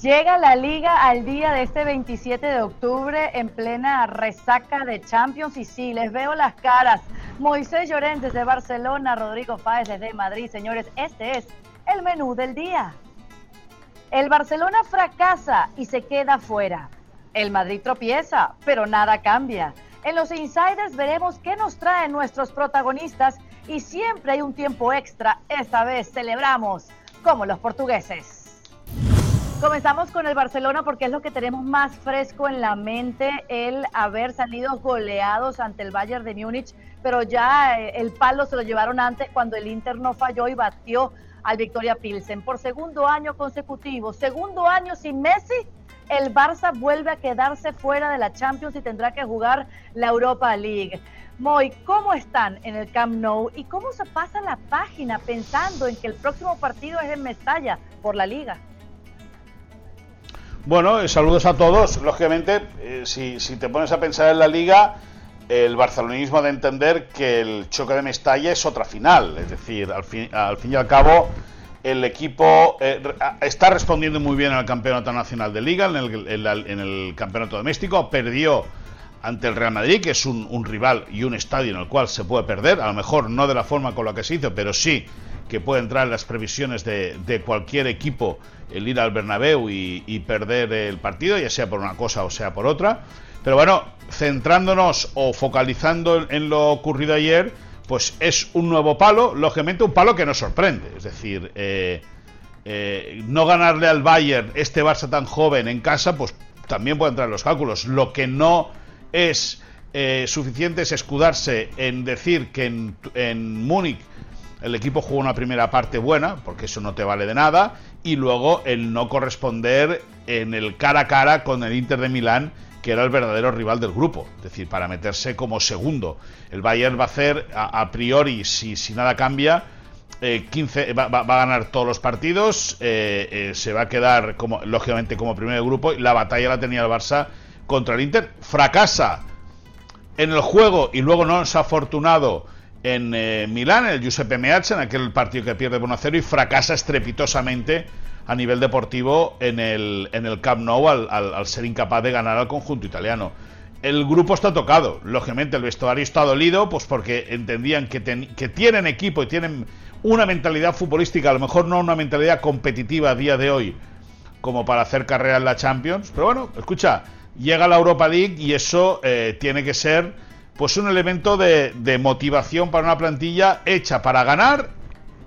Llega la liga al día de este 27 de octubre en plena resaca de Champions y sí, les veo las caras. Moisés Llorens desde Barcelona, Rodrigo Fáez desde Madrid. Señores, este es el menú del día. El Barcelona fracasa y se queda fuera. El Madrid tropieza, pero nada cambia. En los insiders veremos qué nos traen nuestros protagonistas y siempre hay un tiempo extra. Esta vez celebramos como los portugueses. Comenzamos con el Barcelona porque es lo que tenemos más fresco en la mente, el haber salido goleados ante el Bayern de Múnich, pero ya eh, el palo se lo llevaron antes cuando el Inter no falló y batió al Victoria Pilsen. Por segundo año consecutivo, segundo año sin Messi, el Barça vuelve a quedarse fuera de la Champions y tendrá que jugar la Europa League. Moy, ¿cómo están en el Camp Nou y cómo se pasa la página pensando en que el próximo partido es en Mestalla por la Liga? Bueno, eh, saludos a todos. Lógicamente, eh, si, te pones a pensar en la liga, el barcelonismo ha de entender que el choque de Mestalla es otra final. Es decir, al fin, al fin y al cabo, el equipo eh, está respondiendo muy bien al campeonato nacional de liga, en el, campeonato doméstico. Perdió ante el Real Madrid, que es un rival y un estadio en el cual se puede perder. A lo mejor no de la forma con la que se hizo, pero sí que puede entrar en las previsiones de, cualquier equipo el ir al Bernabéu y, perder el partido, ya sea por una cosa o sea por otra. Pero bueno, centrándonos o focalizando en lo ocurrido ayer, pues es un nuevo palo, lógicamente un palo que nos sorprende. Es decir, eh, eh, no ganarle al Bayern este Barça tan joven en casa, pues también puede entrar en los cálculos. Lo que no es eh, suficiente es escudarse en decir que en, en Múnich el equipo jugó una primera parte buena, porque eso no te vale de nada, y luego el no corresponder en el cara a cara con el Inter de Milán, que era el verdadero rival del grupo, es decir, para meterse como segundo. El Bayern va a hacer, a, priori, si, si, nada cambia, 15, eh, va, a ganar todos los partidos, eh, eh, se va a quedar, como, lógicamente, como primer grupo, y la batalla la tenía el Barça contra el Inter. Fracasa en el juego y luego no es afortunado en eh, Milán, en el Giuseppe Meazza, en aquel partido que pierde por 1-0 y fracasa estrepitosamente a nivel deportivo en el, en el Camp Nou al, ser incapaz de ganar al conjunto italiano. El grupo está tocado, lógicamente el vestuario está dolido, pues porque entendían que, que tienen equipo y tienen una mentalidad futbolística, a lo mejor no una mentalidad competitiva a día de hoy, como para hacer carrera en la Champions. Pero bueno, escucha, llega la Europa League y eso eh, tiene que ser pues un elemento de, motivación para una plantilla hecha para ganar,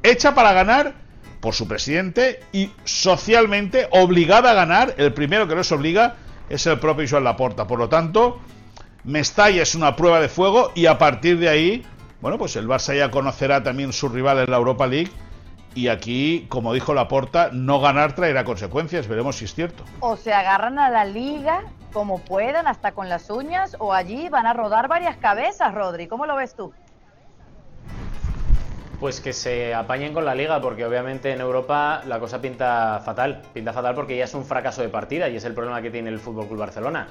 hecha para ganar por su presidente y socialmente obligada a ganar. El primero que nos obliga es el propio Joan Laporta. Por lo tanto, Mestalla es una prueba de fuego y a partir de ahí, bueno, pues el Barça ya conocerá también su rival en la Europa League. Y aquí, como dijo Laporta, no ganar traerá consecuencias. Veremos si es cierto. O se agarran a la liga como puedan, hasta con las uñas, o allí van a rodar varias cabezas, Rodri. ¿Cómo lo ves tú? Pues que se apañen con la liga, porque obviamente en Europa la cosa pinta fatal. Pinta fatal porque ya es un fracaso de partida y es el problema que tiene el Fútbol Club Barcelona.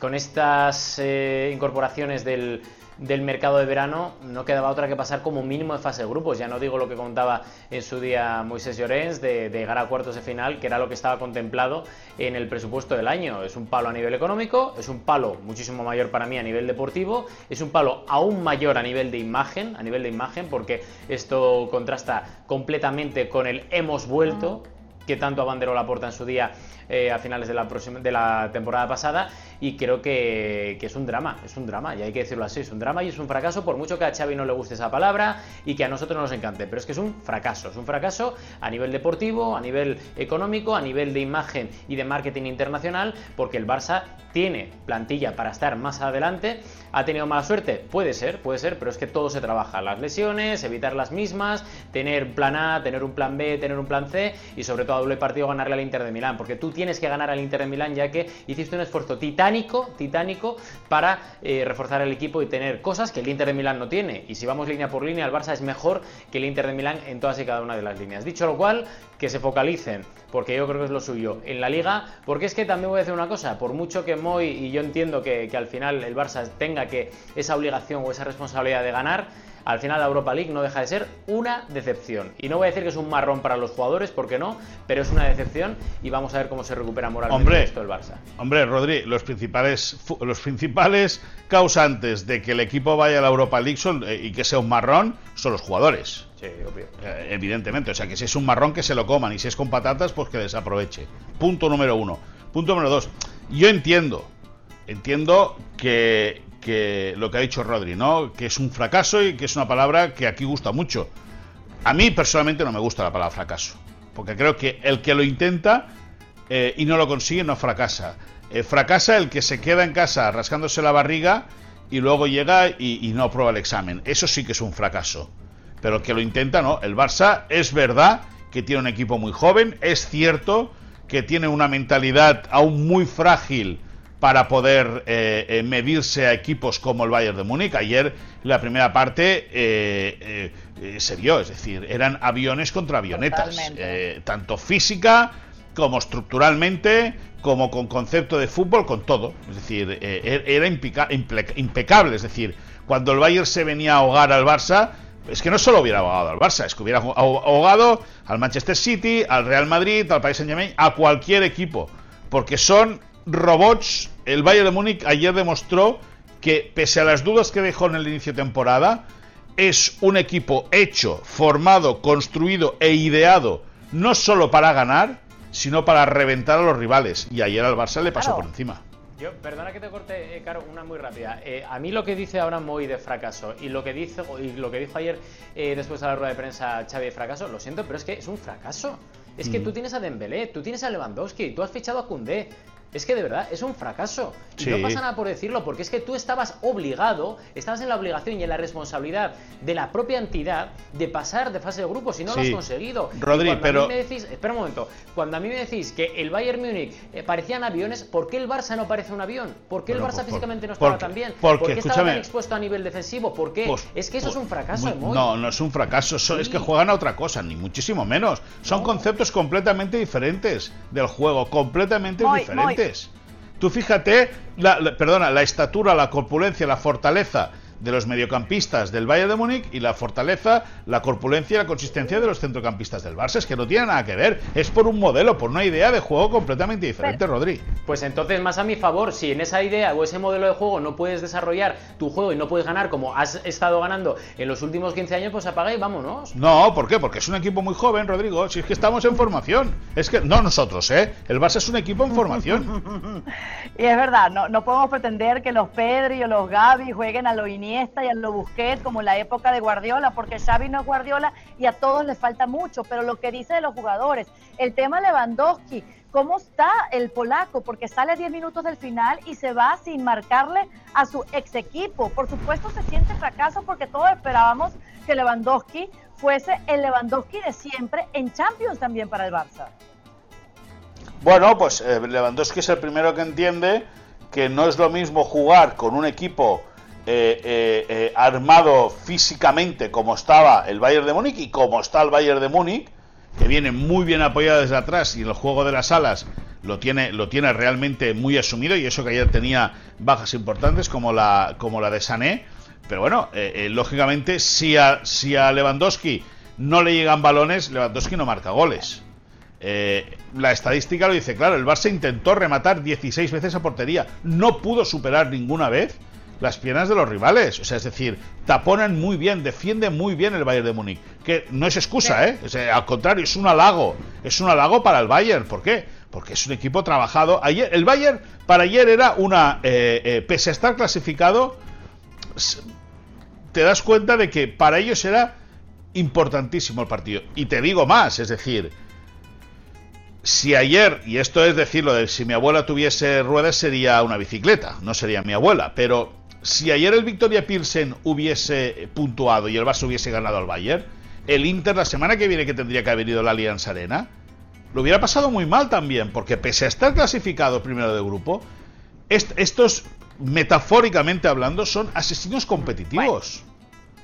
Con estas eh, incorporaciones del, del mercado de verano no quedaba otra que pasar como mínimo de fase de grupos. Ya no digo lo que contaba en su día Moisés Llorens de, llegar a cuartos de final, que era lo que estaba contemplado en el presupuesto del año. Es un palo a nivel económico, es un palo muchísimo mayor para mí a nivel deportivo, es un palo aún mayor a nivel de imagen, a nivel de imagen, porque esto contrasta completamente con el hemos vuelto que tanto abanderó la puerta en su día eh, a finales de la, de la temporada pasada y creo que, es un drama, es un drama, y hay que decirlo así, es un drama y es un fracaso, por mucho que a Xavi no le guste esa palabra y que a nosotros nos encante, pero es que es un fracaso, es un fracaso a nivel deportivo, a nivel económico, a nivel de imagen y de marketing internacional, porque el Barça tiene plantilla para estar más adelante, ha tenido mala suerte, puede ser, puede ser, pero es que todo se trabaja, las lesiones, evitar las mismas, tener plan A, tener un plan B, tener un plan C y sobre todo doble partido ganarle al Inter de Milán, porque tú tienes que ganar al Inter de Milán ya que hiciste un esfuerzo titánico titánico, para eh, reforzar el equipo y tener cosas que el Inter de Milán no tiene. Y si vamos línea por línea, el Barça es mejor que el Inter de Milán en todas y cada una de las líneas. Dicho lo cual, que se focalicen, porque yo creo que es lo suyo, en la liga, porque es que también voy a decir una cosa, por mucho que Moy, y yo entiendo que, que al final el Barça tenga que esa obligación o esa responsabilidad de ganar, al final la Europa League no deja de ser una decepción. Y no voy a decir que es un marrón para los jugadores, porque no, pero es una decepción y vamos a ver cómo se recupera moralmente esto el Barça. Hombre, Rodri, los principales, los principales causantes de que el equipo vaya a la Europa League eh, y que sea un marrón son los jugadores. Sí, obvio. Eh, evidentemente, o sea que si es un marrón que se lo coman y si es con patatas, pues que desaproveche. Punto número uno. Punto número dos. Yo entiendo, entiendo que, lo que ha dicho Rodri, ¿no? Que es un fracaso y que es una palabra que aquí gusta mucho. A mí personalmente no me gusta la palabra fracaso, porque creo que el que lo intenta eh, y no lo consigue no fracasa. Eh, fracasa el que se queda en casa rascándose la barriga y luego llega y, no aprueba el examen. Eso sí que es un fracaso. Pero el que lo intenta, no. El Barça es verdad que tiene un equipo muy joven, es cierto que tiene una mentalidad aún muy frágil para poder eh, eh, medirse a equipos como el Bayern de Múnich. Ayer la primera parte eh, se vio, es decir, eran aviones contra avionetas, tanto física como estructuralmente, como con concepto de fútbol, con todo. Es decir, er, era impecable, es decir, cuando el Bayern se venía a ahogar al Barça, es que no solo hubiera ahogado al Barça, es que hubiera ahogado al Manchester City, al Real Madrid, al Paris Saint Germain, a cualquier equipo, porque son robots el Bayern de Múnich ayer demostró que, pese a las dudas que dejó en el inicio de temporada, es un equipo hecho, formado, construido e ideado no solo para ganar, sino para reventar a los rivales. Y ayer al Barça le pasó por encima. Yo, perdona que te corte, eh, Caro, una muy rápida. Eh, a mí lo que dice ahora Moy de fracaso y lo que dice y lo que dijo ayer eh, después de la rueda de prensa Xavi de fracaso, lo siento, pero es que es un fracaso. Es que mm. tú tienes a Dembélé, tú tienes a Lewandowski, tú has fichado a Koundé, es que de verdad es un fracaso. Y no pasa nada por decirlo, porque es que tú estabas obligado, estabas en la obligación y en la responsabilidad de la propia entidad de pasar de fase de grupos y no lo has conseguido. Rodri, pero. me decís, espera un momento, cuando a mí me decís que el Bayern Múnich eh, parecían aviones, ¿por qué el Barça no parece un avión? ¿por qué el Barça físicamente no estaba tan bien? Porque, ¿Por qué estaba tan expuesto a nivel defensivo? ¿Por qué? Pues, es que eso es un fracaso. no, no es un fracaso, es que juegan a otra cosa, ni muchísimo menos. Son conceptos completamente diferentes del juego, completamente diferentes. Tú fíjate, perdona, la estatura, la corpulencia, la fortaleza de los mediocampistas del Bayern de Múnich y la fortaleza, la corpulencia y la consistencia de los centrocampistas del Barça. Es que no tiene nada que ver. Es por un modelo, por una idea de juego completamente diferente, Rodri. Pues entonces, más a mi favor, si en esa idea o ese modelo de juego no puedes desarrollar tu juego y no puedes ganar como has estado ganando en los últimos 15 años, pues apaga y vámonos. No, ¿por qué? Porque es un equipo muy joven, Rodrigo. Si es que estamos en formación. Es que, no nosotros, ¿eh? El Barça es un equipo en formación. y es verdad, no, no podemos pretender que los Pedri o los Gaby jueguen a lo Iniesta y a lo Busquets como la época de Guardiola, porque Xavi no es Guardiola y a todos les falta mucho, pero lo que dice de los jugadores, el tema Lewandowski, ¿cómo está el polaco? Porque sale 10 minutos del final y se va sin marcarle a su ex equipo. Por supuesto se siente fracaso porque todos esperábamos que Lewandowski fuese el Lewandowski de siempre en Champions también para el Barça. Bueno, pues eh, Lewandowski es el primero que entiende que no es lo mismo jugar con un equipo eh, eh, eh, armado físicamente como estaba el Bayern de Múnich y como está el Bayern de Múnich, que viene muy bien apoyado desde atrás y el juego de las alas lo tiene, lo tiene realmente muy asumido y eso que ayer tenía bajas importantes como la, como la de Sané. Pero bueno, lógicamente si a, si a Lewandowski no le llegan balones, Lewandowski no marca goles. la estadística lo dice claro, el Barça intentó rematar 16 veces a portería, no pudo superar ninguna vez las piernas de los rivales. O sea, es decir, taponan muy bien, defienden muy bien el Bayern de Múnich. Que no es excusa, ¿eh? al contrario, es un halago. Es un halago para el Bayern. ¿Por qué? Porque es un equipo trabajado. Ayer, el Bayern para ayer era una. Eh, eh, pese a estar clasificado, te das cuenta de que para ellos era importantísimo el partido. Y te digo más, es decir, si ayer, y esto es decirlo de si mi abuela tuviese ruedas sería una bicicleta, no sería mi abuela, pero si ayer el Victoria Pilsen hubiese puntuado y el Barça hubiese ganado al Bayern, el Inter la semana que viene que tendría que haber ido a la Alianza Arena, lo hubiera pasado muy mal también, porque pese a estar clasificado primero de grupo, estos, metafóricamente hablando, son asesinos competitivos.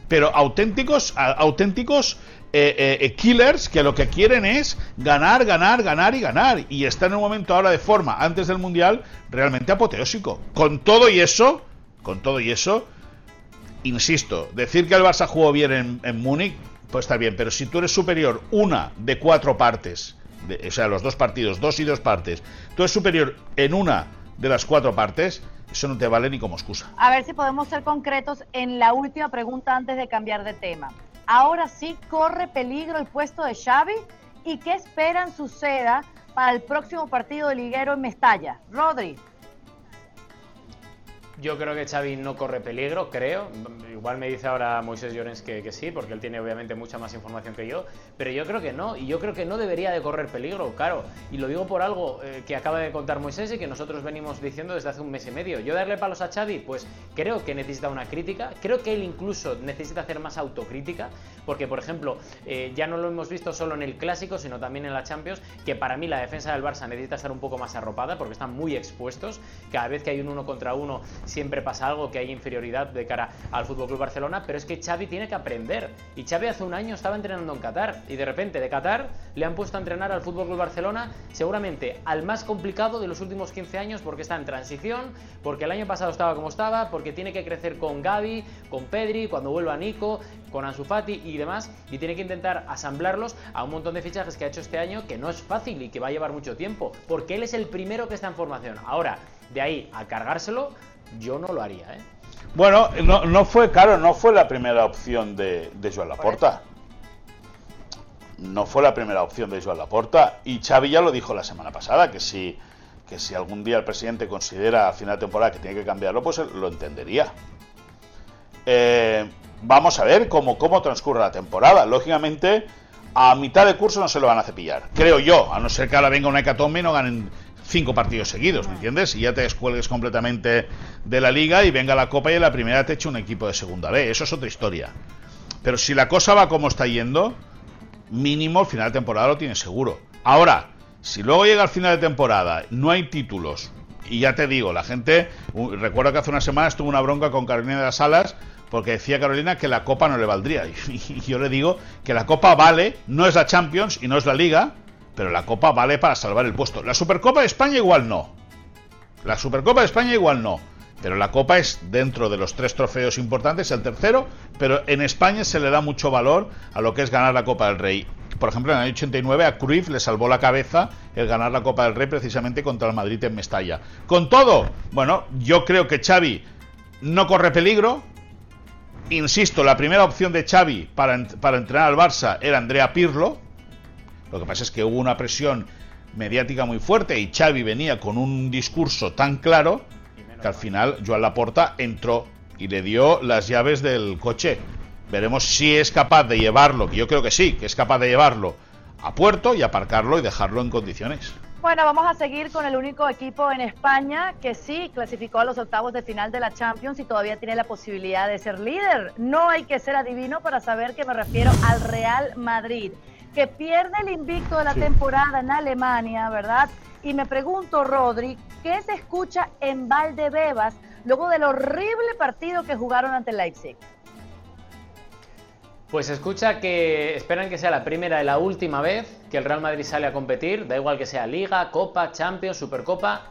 Pero auténticos, auténticos eh, eh, eh, killers que lo que quieren es ganar, ganar, ganar y ganar. Y están en un momento ahora de forma, antes del Mundial, realmente apoteósico. Con todo y eso, con todo y eso, insisto, decir que el Barça jugó bien en, Múnich, pues está bien, pero si tú eres superior una de cuatro partes, o sea, los dos partidos, dos y dos partes, tú eres superior en una de las cuatro partes, eso no te vale ni como excusa. A ver si podemos ser concretos en la última pregunta antes de cambiar de tema. Ahora sí corre peligro el puesto de Xavi y qué esperan suceda para el próximo partido de liguero en Mestalla. Rodri. Yo creo que Xavi no corre peligro, creo. Igual me dice ahora Moisés Llorens que, sí, porque él tiene obviamente mucha más información que yo, pero yo creo que no, y yo creo que no debería de correr peligro, claro. Y lo digo por algo eh, que acaba de contar Moisés y que nosotros venimos diciendo desde hace un mes y medio. Yo darle palos a Xavi, pues creo que necesita una crítica, creo que él incluso necesita hacer más autocrítica, porque por ejemplo, eh, ya no lo hemos visto solo en el Clásico, sino también en la Champions, que para mí la defensa del Barça necesita estar un poco más arropada, porque están muy expuestos. Cada vez que hay un uno contra uno, siempre pasa algo, que hay inferioridad de cara al Club Barcelona, pero es que Xavi tiene que aprender. Y Xavi hace un año estaba entrenando en Qatar y de repente de Qatar le han puesto a entrenar al Club Barcelona, seguramente al más complicado de los últimos 15 años porque está en transición, porque el año pasado estaba como estaba, porque tiene que crecer con Gaby, con Pedri, cuando vuelva Nico, con Ansu Fati y demás, y tiene que intentar asamblarlos a un montón de fichajes que ha hecho este año que no es fácil y que va a llevar mucho tiempo, porque él es el primero que está en formación. Ahora, de ahí a cargárselo, yo no lo haría, ¿eh? Bueno, no, fue, claro, no fue la primera opción de, de Joan Laporta. No fue la primera opción de Joan Laporta. Y Xavi ya lo dijo la semana pasada, que si, que si algún día el presidente considera a final de temporada que tiene que cambiarlo, pues lo entendería. Eh, vamos a ver cómo, cómo transcurre la temporada. Lógicamente, a mitad de curso no se lo van a cepillar. Creo yo, a no ser que ahora venga una hecatombe y no ganen cinco partidos seguidos, ¿me entiendes? Y ya te descuelgues completamente de la liga y venga la copa y en la primera te eche un equipo de segunda B. Eso es otra historia. Pero si la cosa va como está yendo, mínimo el final de temporada lo tienes seguro. Ahora, si luego llega al final de temporada, no hay títulos, y ya te digo, la gente, recuerdo que hace una semana estuvo una bronca con Carolina de las Alas porque decía Carolina que la Copa no le valdría. Y yo le digo que la Copa vale, no es la Champions y no es la Liga, pero la Copa vale para salvar el puesto. La Supercopa de España igual no. La Supercopa de España igual no. Pero la Copa es dentro de los tres trofeos importantes, el tercero, pero en España se le da mucho valor a lo que es ganar la Copa del Rey. Por ejemplo, en el año 89 a Cruyff le salvó la cabeza el ganar la Copa del Rey precisamente contra el Madrid en Mestalla. Con todo, bueno, yo creo que Xavi no corre peligro. Insisto, la primera opción de Xavi para, para entrenar al Barça era Andrea Pirlo, lo que pasa es que hubo una presión mediática muy fuerte y Xavi venía con un discurso tan claro que al final Joan Laporta entró y le dio las llaves del coche. Veremos si es capaz de llevarlo, que yo creo que sí, que es capaz de llevarlo a puerto y aparcarlo y dejarlo en condiciones. Bueno, vamos a seguir con el único equipo en España que sí clasificó a los octavos de final de la Champions y todavía tiene la posibilidad de ser líder. No hay que ser adivino para saber que me refiero al Real Madrid que pierde el invicto de la temporada en Alemania, ¿verdad? Y me pregunto, Rodri, ¿qué se escucha en Valdebebas luego del horrible partido que jugaron ante Leipzig? Pues se escucha que esperan que sea la primera y la última vez que el Real Madrid sale a competir, da igual que sea Liga, Copa, Champions, Supercopa,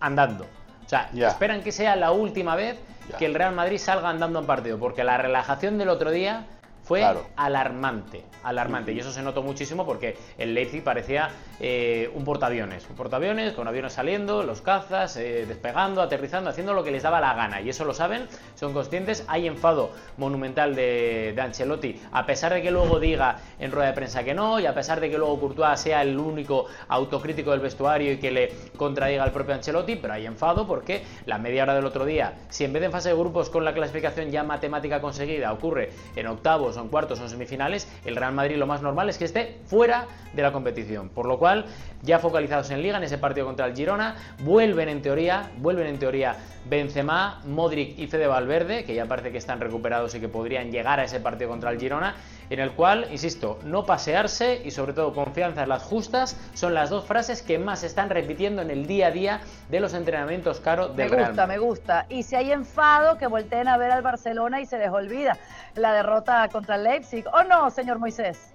andando. O sea, esperan que sea la última vez que el Real Madrid salga andando en partido, porque la relajación del otro día fue alarmante, alarmante. Y eso se notó muchísimo porque el Leipzig parecía eh, un portaaviones. Un portaaviones con aviones saliendo, los cazas, eh, despegando, aterrizando, haciendo lo que les daba la gana. Y eso lo saben, son conscientes. Hay enfado monumental de, Ancelotti, a pesar de que luego diga en rueda de prensa que no, y a pesar de que luego Courtois sea el único autocrítico del vestuario y que le contradiga al propio Ancelotti, pero hay enfado porque la media hora del otro día, si en vez de en fase de grupos con la clasificación ya matemática conseguida ocurre en octavos, son cuartos, o semifinales, el Real Madrid lo más normal es que esté fuera de la competición. Por lo cual, ya focalizados en Liga, en ese partido contra el Girona, vuelven en teoría, vuelven en teoría Benzema, Modric y Fede Valverde, que ya parece que están recuperados y que podrían llegar a ese partido contra el Girona, en el cual, insisto, no pasearse y sobre todo confianza en las justas son las dos frases que más se están repitiendo en el día a día de los entrenamientos caro del Me gusta, me gusta. Y si hay enfado, que volteen a ver al Barcelona y se les olvida la derrota contra el Leipzig. ¿O no, señor Moisés?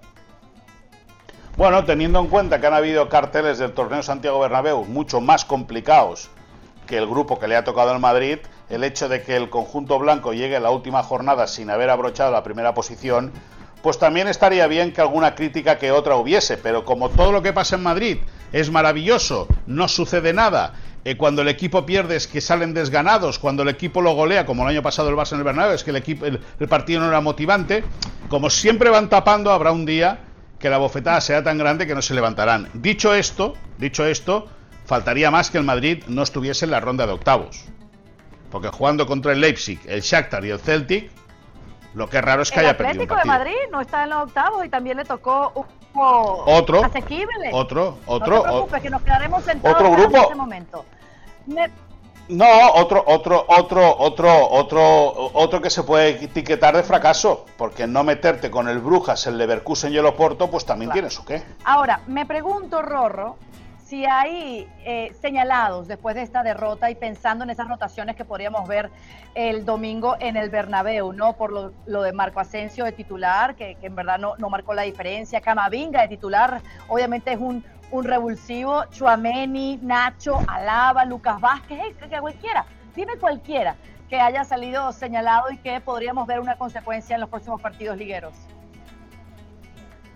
Bueno, teniendo en cuenta que han habido carteles del torneo Santiago Bernabéu mucho más complicados que el grupo que le ha tocado al Madrid, el hecho de que el conjunto blanco llegue a la última jornada sin haber abrochado la primera posición, pues también estaría bien que alguna crítica que otra hubiese, pero como todo lo que pasa en Madrid es maravilloso, no sucede nada, eh, cuando el equipo pierde es que salen desganados, cuando el equipo lo golea, como el año pasado el Barça en el es que el, equipo, el, partido no era motivante, como siempre van tapando, habrá un día que la bofetada sea tan grande que no se levantarán. Dicho esto, dicho esto, faltaría más que el Madrid no estuviese en la ronda de octavos. Porque jugando contra el Leipzig, el Shakhtar y el Celtic, lo que es raro es que haya perdido partido. de Madrid no está en los octavos y también le tocó un otro, asequible. Otro, otro. No te preocupes, que nos quedaremos sentados otro grupo. en este momento. No, otro, otro, otro, otro, otro, otro que se puede etiquetar de fracaso, porque no meterte con el Brujas, el Leverkusen y el Oporto, pues también tiene su qué. Ahora, me pregunto, Rorro, si hay eh, señalados después de esta derrota y pensando en esas rotaciones que podríamos ver el domingo en el Bernabéu, ¿no? Por lo, de Marco Asensio de titular, que, en verdad no, no, marcó la diferencia, Camavinga de titular, obviamente es un, un revulsivo, Chuameni, Nacho, Alaba, Lucas Vázquez, que cualquiera, dime cualquiera que haya salido señalado y que podríamos ver una consecuencia en los próximos partidos ligueros.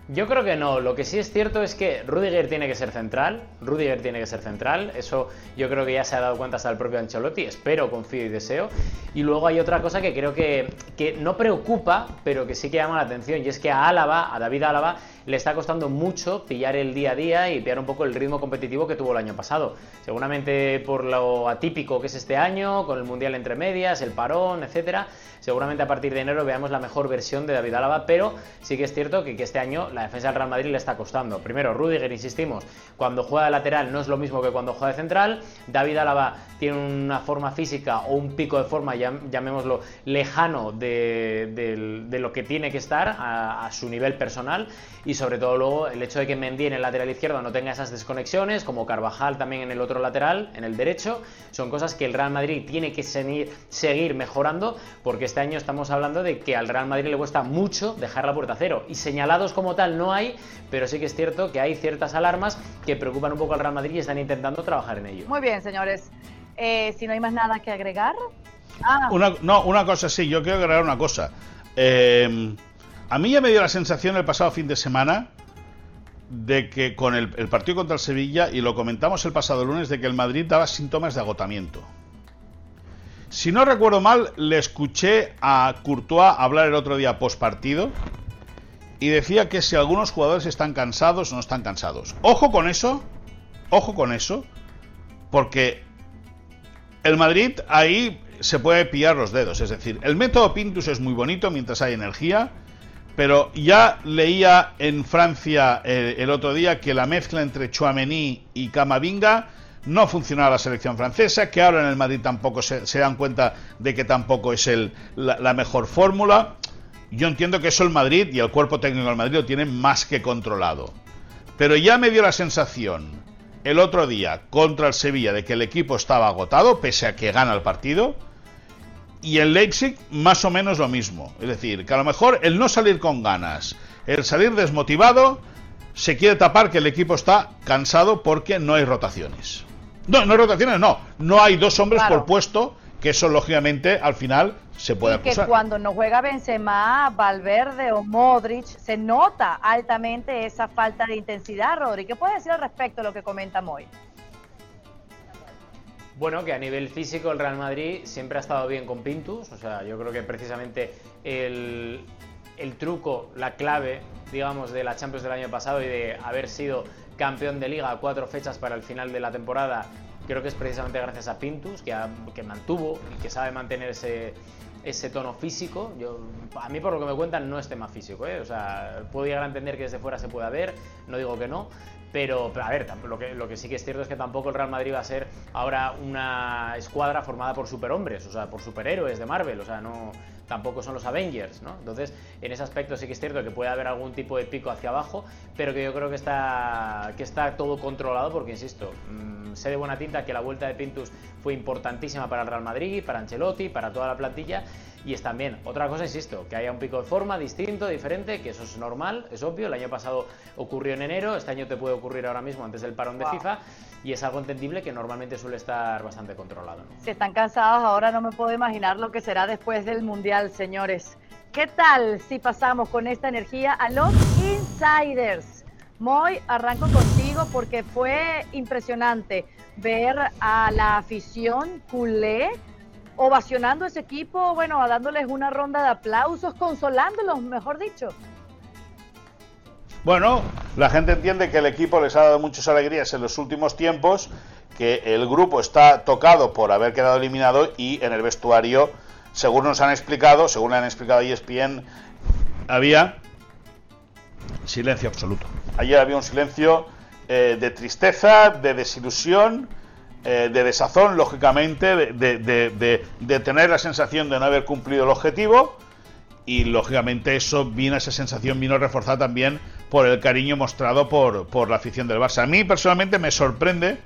Yo creo que no. Lo que sí es cierto es que Rudiger tiene que ser central. Rudiger tiene que ser central. Eso yo creo que ya se ha dado cuenta hasta el propio Ancelotti. Espero, confío y deseo. Y luego hay otra cosa que creo que, que no preocupa, pero que sí que llama la atención. Y es que a Álava, a David Álava, le está costando mucho pillar el día a día y pillar un poco el ritmo competitivo que tuvo el año pasado. Seguramente por lo atípico que es este año, con el Mundial entre medias, el parón, etcétera. Seguramente a partir de enero veamos la mejor versión de David Álava, pero sí que es cierto que, que este año la defensa del Real Madrid le está costando. Primero, Rudiger, insistimos, cuando juega de lateral no es lo mismo que cuando juega de central. David Álava tiene una forma física o un pico de forma, llamémoslo, lejano de, lo que tiene que estar a, su nivel personal y sobre todo luego el hecho de que Mendy en el lateral izquierdo no tenga esas desconexiones, como Carvajal también en el otro lateral, en el derecho, son cosas que el Real Madrid tiene que seguir, mejorando, porque este año estamos hablando de que al Real Madrid le cuesta mucho dejar la puerta cero. Y señalados como tal no hay, pero sí que es cierto que hay ciertas alarmas que preocupan un poco al Real Madrid y están intentando trabajar en ello. Muy bien, señores. Eh, si no hay más nada que agregar. Ah. Una, no, una cosa sí, yo quiero agregar una cosa. Eh, a mí ya me dio la sensación el pasado fin de semana de que con el, partido contra el Sevilla, y lo comentamos el pasado lunes, de que el Madrid daba síntomas de agotamiento. Si no recuerdo mal, le escuché a Courtois hablar el otro día post partido y decía que si algunos jugadores están cansados o no están cansados. Ojo con eso, ojo con eso, porque el Madrid ahí se puede pillar los dedos. Es decir, el método Pintus es muy bonito mientras hay energía pero ya leía en Francia eh, el otro día que la mezcla entre Chouameni y Camavinga no funcionaba la selección francesa, que ahora en el Madrid tampoco se, dan cuenta de que tampoco es el, la, mejor fórmula. Yo entiendo que eso el Madrid y el cuerpo técnico del Madrid lo tienen más que controlado. Pero ya me dio la sensación el otro día contra el Sevilla de que el equipo estaba agotado, pese a que gana el partido y en Leipzig más o menos lo mismo. Es decir, que a lo mejor el no salir con ganas, el salir desmotivado, se quiere tapar que el equipo está cansado porque no hay rotaciones. No, no hay rotaciones, no. No hay dos hombres por puesto, que eso lógicamente al final se puede y que cuando no juega Benzema, Valverde o Modric, se nota altamente esa falta de intensidad, Rodri. ¿Qué puedes decir al respecto de lo que comenta Moy? Bueno, que a nivel físico el Real Madrid siempre ha estado bien con Pintus, o sea, yo creo que precisamente el, truco, la clave, digamos, de la Champions del año pasado y de haber sido campeón de liga a cuatro fechas para el final de la temporada, creo que es precisamente gracias a Pintus, que, que mantuvo y que sabe mantener ese, ese tono físico. Yo, a mí, por lo que me cuentan, no es tema físico. ¿eh? O sea, puedo llegar a entender que desde fuera se pueda ver, no digo que no, pero, a ver, lo que, lo que sí que es cierto es que tampoco el Real Madrid va a ser ahora una escuadra formada por superhombres, o sea, por superhéroes de Marvel, o sea, no tampoco son los Avengers, ¿no? Entonces, en ese aspecto sí que es cierto que puede haber algún tipo de pico hacia abajo, pero que yo creo que está, que está todo controlado porque, insisto, mm, sé de buena tinta que la vuelta de Pintus fue importantísima para el Real Madrid, para Ancelotti, para toda la plantilla y están bien. Otra cosa, insisto, que haya un pico de forma distinto, diferente, que eso es normal, es obvio. El año pasado ocurrió en enero, este año te puede ocurrir ahora mismo antes del parón de FIFA y es algo entendible que normalmente suele estar bastante controlado. Si están cansados ahora, no me puedo imaginar lo que será después del Mundial, señores. ¿Qué tal si pasamos con esta energía a los insiders? Moy, arranco contigo porque fue impresionante ver a la afición culé ovacionando ese equipo, bueno, dándoles una ronda de aplausos, consolándolos, mejor dicho. Bueno, la gente entiende que el equipo les ha dado muchas alegrías en los últimos tiempos, que el grupo está tocado por haber quedado eliminado y en el vestuario, según nos han explicado, según le han explicado ESPN, había silencio absoluto. Ayer había un silencio eh, de tristeza, de desilusión, eh, de desazón, lógicamente, de, tener la sensación de no haber cumplido el objetivo. Y lógicamente eso vino, esa sensación vino reforzada también por el cariño mostrado por, por la afición del Barça. A mí personalmente me sorprende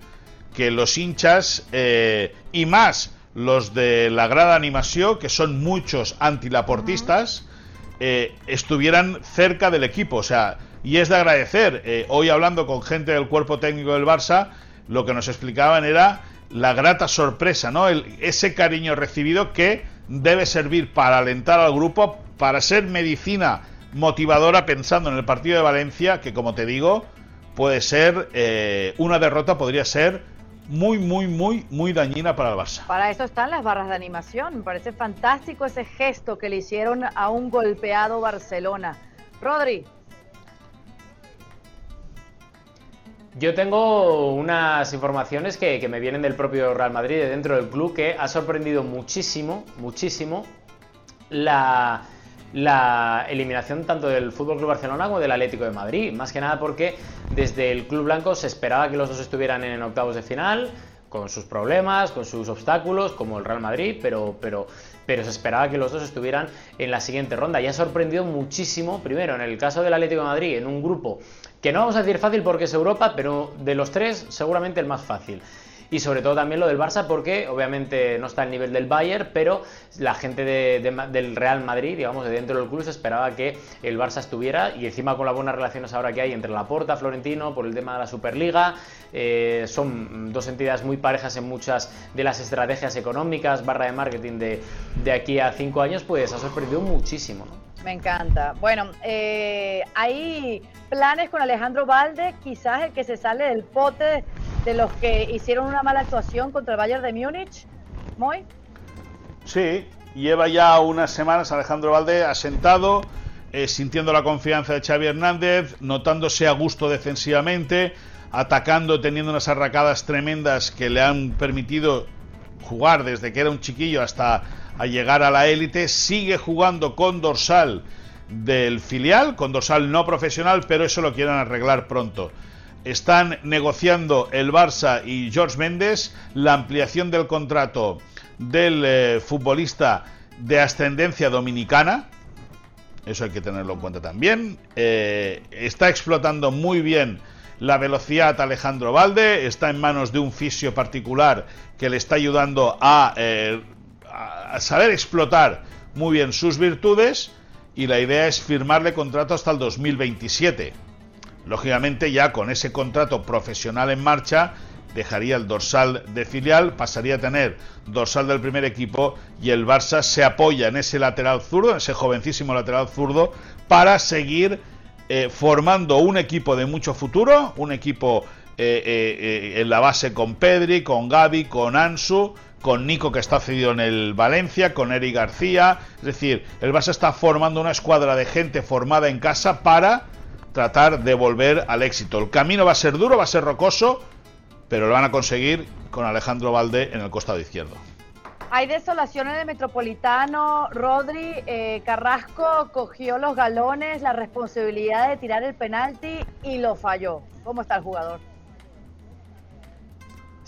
que los hinchas eh, y más los de la grada animación, que son muchos antilaportistas, eh, estuvieran cerca del equipo. O sea, y es de agradecer. Eh, hoy hablando con gente del cuerpo técnico del Barça, lo que nos explicaban era la grata sorpresa, ¿no? ese cariño recibido que debe servir para alentar al grupo, para ser medicina motivadora pensando en el partido de Valencia, que como te digo, puede ser eh, una derrota, podría ser muy, muy, muy, muy dañina para el Barça. Para eso están las barras de animación. Me parece fantástico ese gesto que le hicieron a un golpeado Barcelona. Rodri, Yo tengo unas informaciones que, me vienen del propio Real Madrid, de dentro del club, que ha sorprendido muchísimo, muchísimo la, eliminación tanto del Fútbol Club Barcelona como del Atlético de Madrid. Más que nada porque desde el Club Blanco se esperaba que los dos estuvieran en octavos de final, con sus problemas, con sus obstáculos, como el Real Madrid, pero, pero, pero se esperaba que los dos estuvieran en la siguiente ronda. Y ha sorprendido muchísimo, primero, en el caso del Atlético de Madrid, en un grupo que no vamos a decir fácil porque es Europa, pero de los tres seguramente el más fácil. Y sobre todo también lo del Barça porque obviamente no está al nivel del Bayern, pero la gente del Real Madrid, digamos, de dentro del club se esperaba que el Barça estuviera y encima con las buenas relaciones ahora que hay entre la Porta, Florentino, por el tema de la Superliga, eh, son dos entidades muy parejas en muchas de las estrategias económicas, barra de marketing de, de aquí a cinco años, pues ha sorprendido muchísimo. Me encanta. Bueno, eh, hay planes con Alejandro Valde, quizás el que se sale del pote de los que hicieron una mala actuación contra el Bayern de Múnich. ¿Moy? Sí, lleva ya unas semanas Alejandro Valde asentado, eh, sintiendo la confianza de Xavi Hernández, notándose a gusto defensivamente, atacando, teniendo unas arracadas tremendas que le han permitido jugar desde que era un chiquillo hasta a llegar a la élite, sigue jugando con dorsal del filial, con dorsal no profesional, pero eso lo quieren arreglar pronto. Están negociando el Barça y George Méndez la ampliación del contrato del eh, futbolista de ascendencia dominicana. Eso hay que tenerlo en cuenta también. Eh, está explotando muy bien la velocidad Alejandro Valde. Está en manos de un fisio particular que le está ayudando a eh, a saber explotar muy bien sus virtudes y la idea es firmarle contrato hasta el 2027. Lógicamente ya con ese contrato profesional en marcha dejaría el dorsal de filial, pasaría a tener dorsal del primer equipo y el Barça se apoya en ese lateral zurdo, en ese jovencísimo lateral zurdo, para seguir eh, formando un equipo de mucho futuro, un equipo eh, eh, en la base con Pedri, con Gaby, con Ansu, con Nico que está cedido en el Valencia, con Eric García. Es decir, el Barça está formando una escuadra de gente formada en casa para tratar de volver al éxito. El camino va a ser duro, va a ser rocoso, pero lo van a conseguir con Alejandro Valde en el costado izquierdo. Hay desolación en el Metropolitano. Rodri eh, Carrasco cogió los galones, la responsabilidad de tirar el penalti y lo falló. ¿Cómo está el jugador?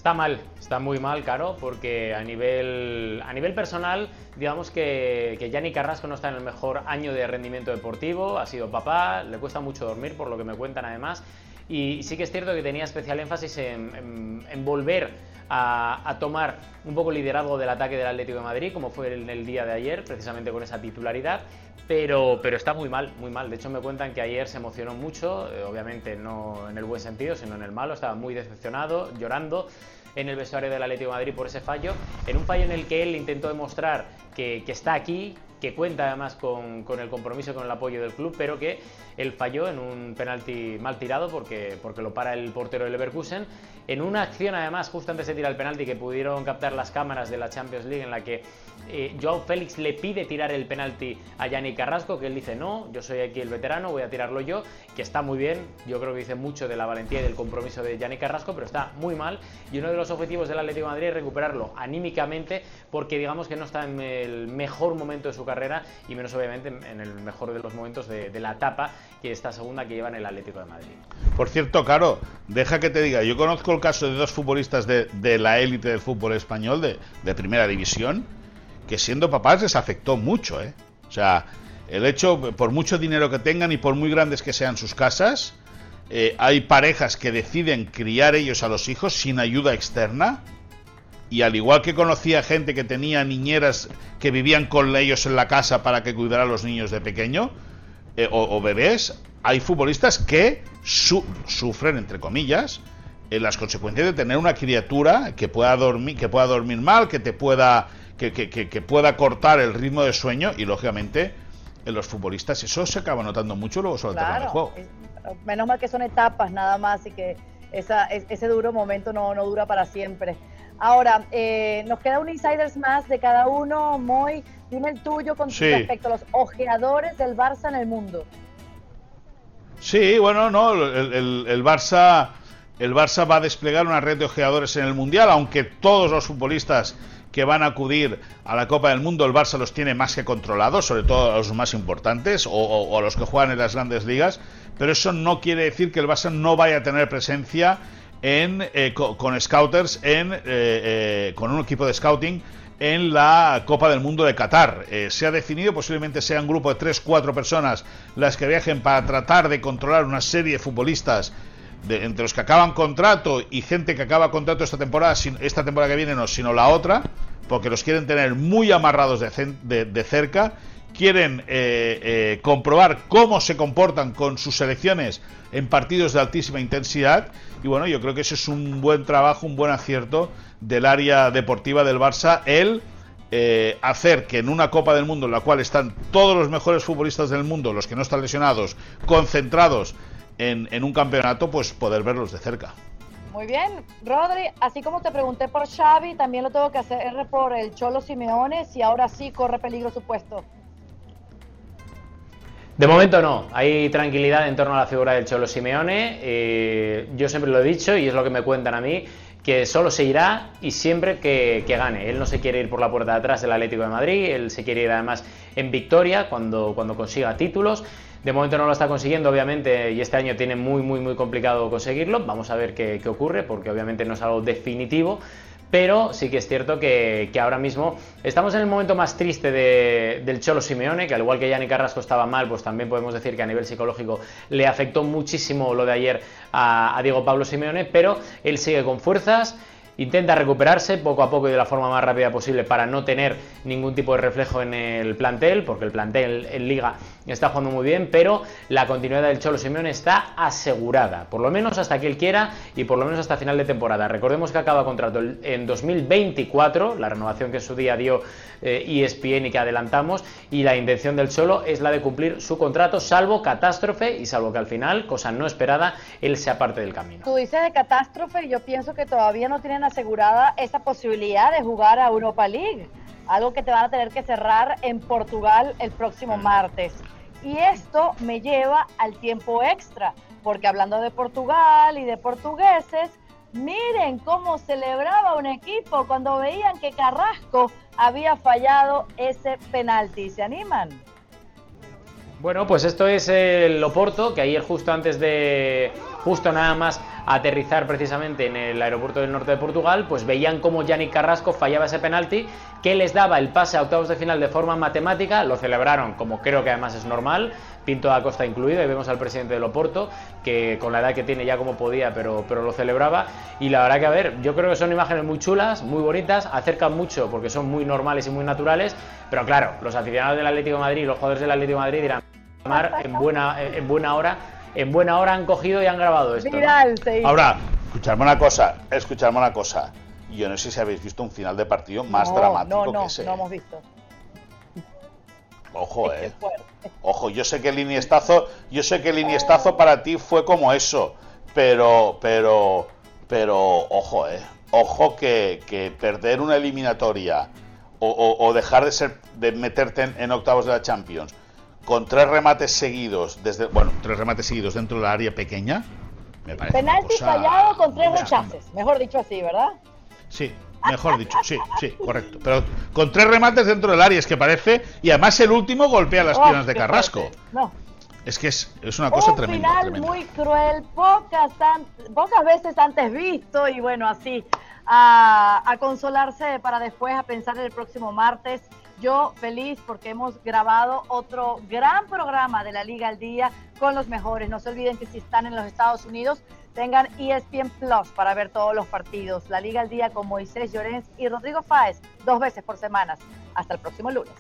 Está mal, está muy mal, Caro, porque a nivel, a nivel personal, digamos que, que Yanni Carrasco no está en el mejor año de rendimiento deportivo, ha sido papá, le cuesta mucho dormir, por lo que me cuentan además, y sí que es cierto que tenía especial énfasis en, volver a, tomar un poco liderazgo del ataque del Atlético de Madrid, como fue en el día de ayer, precisamente con esa titularidad. Pero, pero está muy mal, muy mal. De hecho, me cuentan que ayer se emocionó mucho, eh, obviamente no en el buen sentido, sino en el malo. Estaba muy decepcionado, llorando en el vestuario del Atlético de Madrid por ese fallo. En un fallo en el que él intentó demostrar que, que está aquí, que cuenta además con, con, el compromiso, con el apoyo del club, pero que él falló en un penalti mal tirado porque, porque lo para el portero del Leverkusen. En una acción además, justo antes de tirar el penalti, que pudieron captar las cámaras de la Champions League, en la que eh, Joao Félix le pide tirar el penalti a Yannick Carrasco, que él dice no, yo soy aquí el veterano, voy a tirarlo yo, que está muy bien, yo creo que dice mucho de la valentía y del compromiso de Yannick Carrasco, pero está muy mal. Y uno de los objetivos del Atlético de Madrid es recuperarlo anímicamente, porque digamos que no está en el mejor momento de su carrera y menos obviamente en el mejor de los momentos de, la etapa que esta segunda que lleva en el Atlético de Madrid. Por cierto, Caro, deja que te diga, yo conozco el caso de dos futbolistas de, la élite del fútbol español, de, primera división, que siendo papás les afectó mucho, ¿eh? O sea, el hecho, por mucho dinero que tengan y por muy grandes que sean sus casas, eh, hay parejas que deciden criar ellos a los hijos sin ayuda externa. Y al igual que conocía gente que tenía niñeras que vivían con ellos en la casa para que cuidara a los niños de pequeño eh, o, bebés, hay futbolistas que sufren, entre comillas, eh, las consecuencias de tener una criatura que pueda dormir, que pueda dormir mal, que te pueda que, pueda cortar el ritmo de sueño y lógicamente en los futbolistas eso se acaba notando mucho luego sobre el juego. Menos mal que son etapas nada más y que esa, ese duro momento no, no dura para siempre. Ahora, eh, nos queda un insiders más de cada uno. Moy, dime el tuyo con respecto a los ojeadores del Barça en el mundo. Sí, bueno, no, el, el, Barça, el Barça va a desplegar una red de ojeadores en el Mundial, aunque todos los futbolistas que van a acudir a la Copa del Mundo, el Barça los tiene más que controlados, sobre todo a los más importantes o, a los que juegan en las grandes ligas, pero eso no quiere decir que el Barça no vaya a tener presencia en, eh, con, scouters, en, eh, eh, con un equipo de scouting en la Copa del Mundo de Qatar. se ha definido, posiblemente sea un grupo de 3-4 personas las que viajen para tratar de controlar una serie de futbolistas entre los que acaban contrato y gente que acaba contrato esta temporada, esta temporada que viene no, sino la otra, porque los quieren tener muy amarrados de, cerca, quieren eh, eh, comprobar cómo se comportan con sus selecciones en partidos de altísima intensidad y bueno, yo creo que ese es un buen trabajo, un buen acierto del área deportiva del Barça, el eh, hacer que en una Copa del Mundo en la cual están todos los mejores futbolistas del mundo, los que no están lesionados, concentrados en, un campeonato, pues poder verlos de cerca. Muy bien, Rodri, así como te pregunté por Xavi, también lo tengo que hacer por el Cholo Simeone, si ahora sí corre peligro su puesto. De momento no, hay tranquilidad en torno a la figura del Cholo Simeone. Eh, yo siempre lo he dicho y es lo que me cuentan a mí, que solo se irá y siempre que, gane. Él no se quiere ir por la puerta de atrás del Atlético de Madrid, él se quiere ir además en victoria cuando, cuando consiga títulos. De momento no lo está consiguiendo, obviamente, y este año tiene muy, muy, muy complicado conseguirlo. Vamos a ver qué, ocurre, porque obviamente no es algo definitivo. Pero sí que es cierto que, ahora mismo estamos en el momento más triste del Cholo Simeone, que al igual que Yanni Carrasco estaba mal, pues también podemos decir que a nivel psicológico le afectó muchísimo lo de ayer a, a Diego Pablo Simeone, pero él sigue con fuerzas intenta recuperarse poco a poco y de la forma más rápida posible para no tener ningún tipo de reflejo en el plantel, porque el plantel en liga está jugando muy bien, pero la continuidad del Cholo Simeone está asegurada, por lo menos hasta que él quiera y por lo menos hasta final de temporada. Recordemos que acaba contrato en 2024, la renovación que en su día dio ESPN eh, e y que adelantamos, y la intención del Cholo es la de cumplir su contrato, salvo catástrofe y salvo que al final, cosa no esperada, él sea parte del camino. Tú dices de catástrofe, yo pienso que todavía no tienen asegurada esa posibilidad de jugar a Europa League, algo que te van a tener que cerrar en Portugal el próximo mm. martes. Y esto me lleva al tiempo extra, porque hablando de Portugal y de portugueses, miren cómo celebraba un equipo cuando veían que Carrasco había fallado ese penalti. ¿Se animan? Bueno, pues esto es el Oporto, que ayer justo antes de, justo nada más aterrizar precisamente en el aeropuerto del norte de Portugal, pues veían cómo Yannick Carrasco fallaba ese penalti que les daba el pase a octavos de final de forma matemática, lo celebraron como creo que además es normal, Pinto da Costa incluido, y vemos al presidente del Oporto, que con la edad que tiene ya como podía, pero, pero lo celebraba, y la verdad que a ver, yo creo que son imágenes muy chulas, muy bonitas, acercan mucho porque son muy normales y muy naturales, pero claro, los aficionados del Atlético Madrid, los jugadores del Atlético Madrid dirán, en buena, en buena hora, en buena hora han cogido y han grabado esto. Ahora, escuchadme una cosa, escuchadme una cosa. Yo no sé si habéis visto un final de partido más dramático no, no, que ese. No, hemos visto. Ojo, eh. Ojo, yo sé que el iniestazo, yo sé que el iniestazo para ti fue como eso, pero, pero, pero, ojo, eh. Ojo que, que perder una eliminatoria o, dejar de ser, de meterte en, octavos de la Champions con tres remates seguidos, desde, bueno, tres remates seguidos dentro del área pequeña, me parece. Penalti fallado con tres rechaces, mejor dicho así, ¿verdad? Sí, mejor dicho, sí, sí, correcto. Pero con tres remates dentro del área, es que parece. Y además el último golpea las oh, piernas de Carrasco. No. Es que es, una cosa tremenda. Un final muy cruel, pocas, pocas veces antes visto, y bueno, así, a, a consolarse para después, a pensar en el próximo martes. Yo feliz porque hemos grabado otro gran programa de la Liga al Día con los mejores. No se olviden que si están en los Estados Unidos, tengan ESPN Plus para ver todos los partidos. La Liga al Día con Moisés Llorens y Rodrigo Fáez, dos veces por semana. Hasta el próximo lunes.